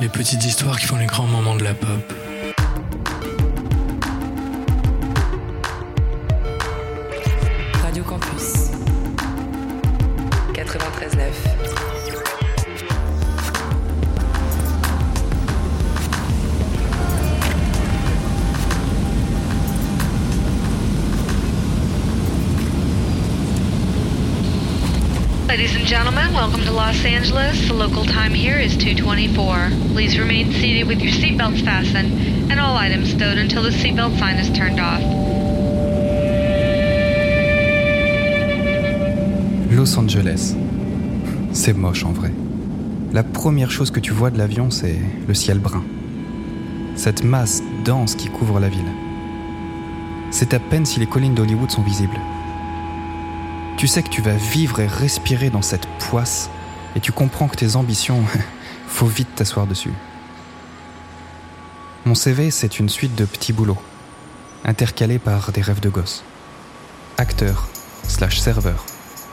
Les petites histoires qui font les grands moments de la pop. Ladies and gentlemen, welcome to Los Angeles. The local time here is 224. Please remain seated with your seatbelts fastened and all items stowed until the seatbelt sign is turned off. Los Angeles. C'est moche en vrai. La première chose que tu vois de l'avion, c'est le ciel brun. Cette masse dense qui couvre la ville. C'est à peine si les collines d'Hollywood sont visibles. Tu sais que tu vas vivre et respirer dans cette poisse et tu comprends que tes ambitions, faut vite t'asseoir dessus. Mon CV, c'est une suite de petits boulots, intercalés par des rêves de gosse. Acteur, slash serveur,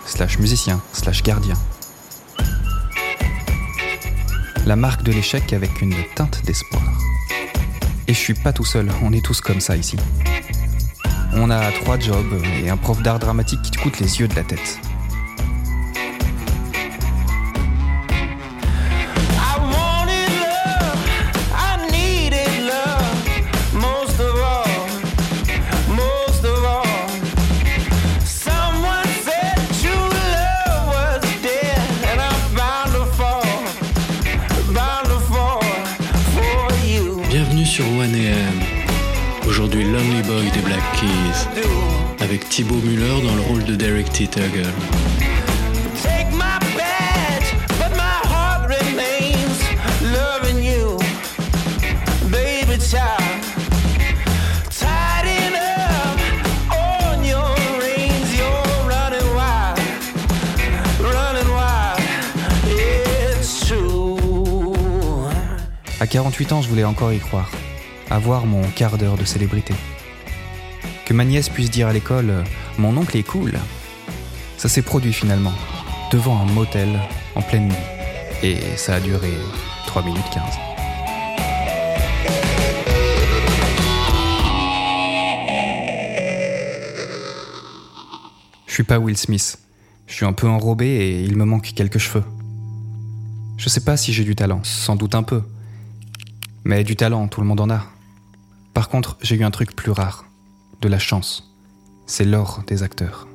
slash musicien, slash gardien. La marque de l'échec avec une teinte d'espoir. Et je suis pas tout seul, on est tous comme ça ici. On a trois jobs et un prof d'art dramatique qui te coûte les yeux de la tête. Bienvenue sur 1AM. Aujourd'hui, Lonely Boy des Black Keys. Avec Thibaut Muller dans le rôle de Derek T. Tuggle. À 48 ans, je voulais encore y croire. Avoir mon quart d'heure de célébrité. Que ma nièce puisse dire à l'école Mon oncle est cool. Ça s'est produit finalement, devant un motel, en pleine nuit. Et ça a duré 3 minutes 15. Je suis pas Will Smith. Je suis un peu enrobé et il me manque quelques cheveux. Je sais pas si j'ai du talent, sans doute un peu. Mais du talent, tout le monde en a. Par contre, j'ai eu un truc plus rare. De la chance. C'est l'or des acteurs.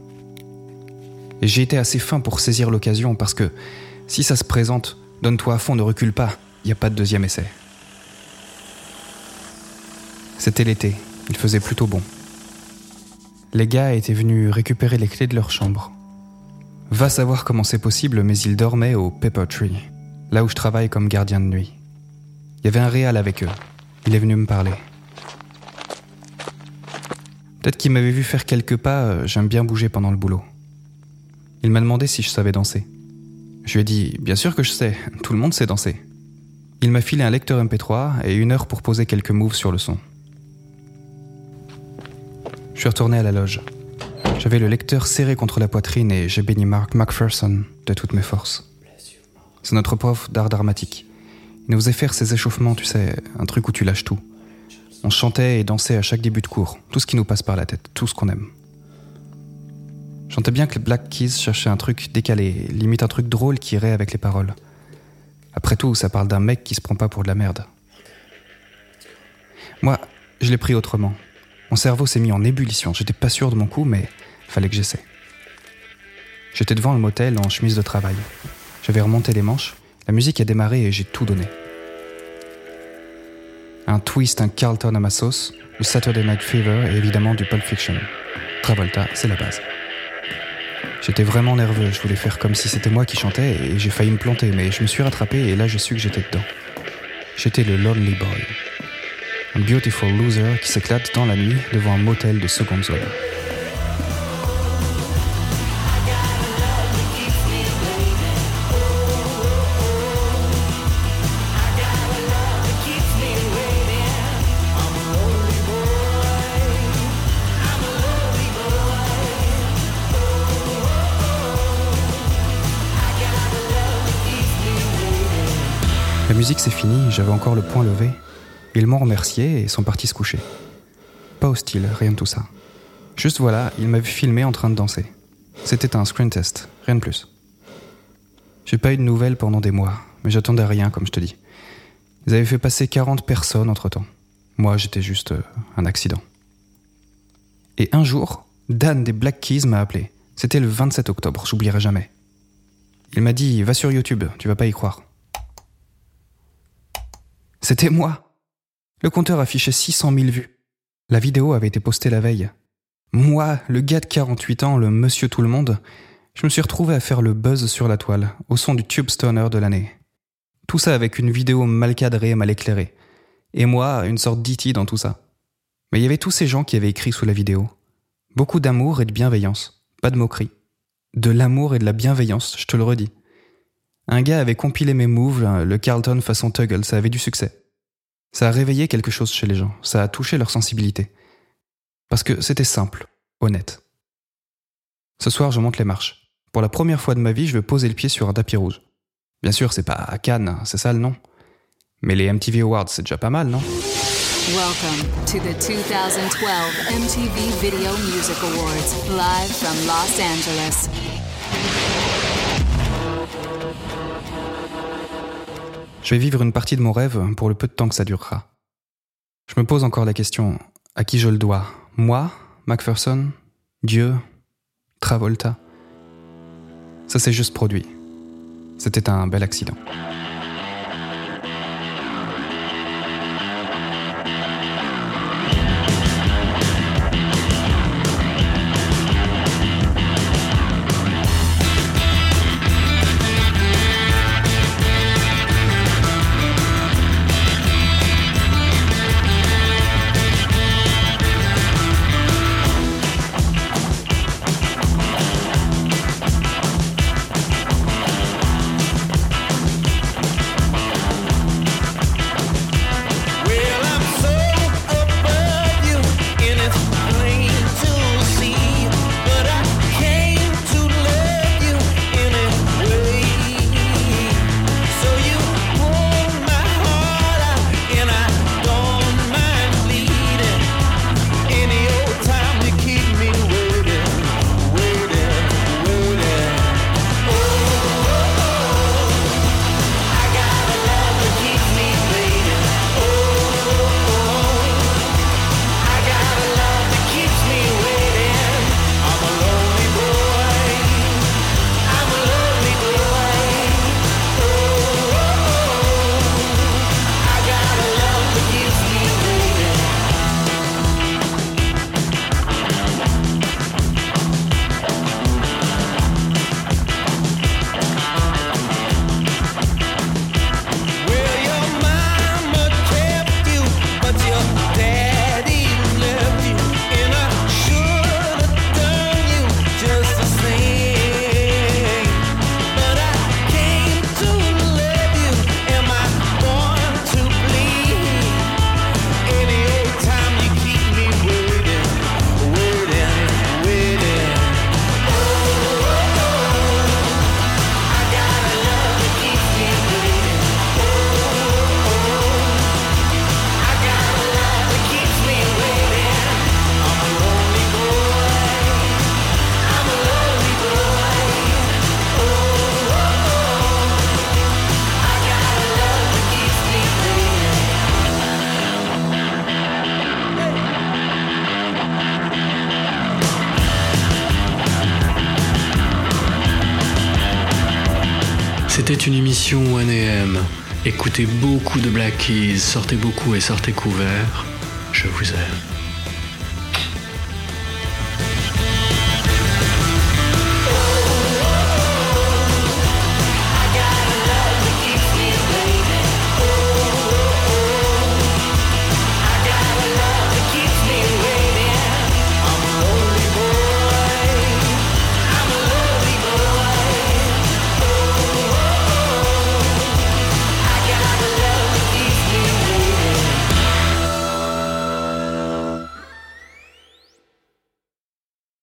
Et j'ai été assez fin pour saisir l'occasion parce que si ça se présente, donne-toi à fond, ne recule pas. Il n'y a pas de deuxième essai. C'était l'été. Il faisait plutôt bon. Les gars étaient venus récupérer les clés de leur chambre. Va savoir comment c'est possible, mais ils dormaient au Pepper Tree, là où je travaille comme gardien de nuit. Il y avait un réal avec eux. Il est venu me parler. Peut-être qu'il m'avait vu faire quelques pas, euh, j'aime bien bouger pendant le boulot. Il m'a demandé si je savais danser. Je lui ai dit, bien sûr que je sais, tout le monde sait danser. Il m'a filé un lecteur MP3 et une heure pour poser quelques moves sur le son. Je suis retourné à la loge. J'avais le lecteur serré contre la poitrine et j'ai béni Mark McPherson de toutes mes forces. C'est notre prof d'art dramatique. Il nous faisait faire ces échauffements, tu sais, un truc où tu lâches tout. On chantait et dansait à chaque début de cours, tout ce qui nous passe par la tête, tout ce qu'on aime. J'entendais bien que Black Keys cherchaient un truc décalé, limite un truc drôle qui irait avec les paroles. Après tout, ça parle d'un mec qui se prend pas pour de la merde. Moi, je l'ai pris autrement. Mon cerveau s'est mis en ébullition. J'étais pas sûr de mon coup, mais fallait que j'essaie. J'étais devant le motel en chemise de travail. J'avais remonté les manches, la musique a démarré et j'ai tout donné. Un twist, un Carlton à ma sauce, le Saturday Night Fever et évidemment du Pulp Fiction. Travolta, c'est la base. J'étais vraiment nerveux, je voulais faire comme si c'était moi qui chantais et j'ai failli me planter, mais je me suis rattrapé et là j'ai su que j'étais dedans. J'étais le Lonely Boy. Un beautiful loser qui s'éclate dans la nuit devant un motel de seconde zone. Musique s'est finie, j'avais encore le poing levé. Ils m'ont remercié et sont partis se coucher. Pas hostile, rien de tout ça. Juste voilà, ils m'avaient filmé en train de danser. C'était un screen test, rien de plus. J'ai pas eu de nouvelles pendant des mois, mais j'attendais rien, comme je te dis. Ils avaient fait passer 40 personnes entre temps. Moi, j'étais juste euh, un accident. Et un jour, Dan des Black Keys m'a appelé. C'était le 27 octobre, j'oublierai jamais. Il m'a dit Va sur YouTube, tu vas pas y croire. C'était moi Le compteur affichait 600 000 vues. La vidéo avait été postée la veille. Moi, le gars de 48 ans, le monsieur tout le monde, je me suis retrouvé à faire le buzz sur la toile, au son du Tube Stoner de l'année. Tout ça avec une vidéo mal cadrée, mal éclairée. Et moi, une sorte d'IT dans tout ça. Mais il y avait tous ces gens qui avaient écrit sous la vidéo. Beaucoup d'amour et de bienveillance. Pas de moquerie. De l'amour et de la bienveillance, je te le redis. Un gars avait compilé mes moves, le Carlton façon Tuggle, ça avait du succès. Ça a réveillé quelque chose chez les gens, ça a touché leur sensibilité. Parce que c'était simple, honnête. Ce soir, je monte les marches. Pour la première fois de ma vie, je vais poser le pied sur un tapis rouge. Bien sûr, c'est pas à Cannes, c'est ça le nom. Mais les MTV Awards, c'est déjà pas mal, non? Welcome to the 2012 MTV Video Music Awards, live from Los Angeles. Je vais vivre une partie de mon rêve pour le peu de temps que ça durera. Je me pose encore la question, à qui je le dois? Moi Macpherson Dieu? Travolta? Ça s'est juste produit. C'était un bel accident. Une émission 1AM. Écoutez beaucoup de Black Keys, sortez beaucoup et sortez couverts. Je vous aime.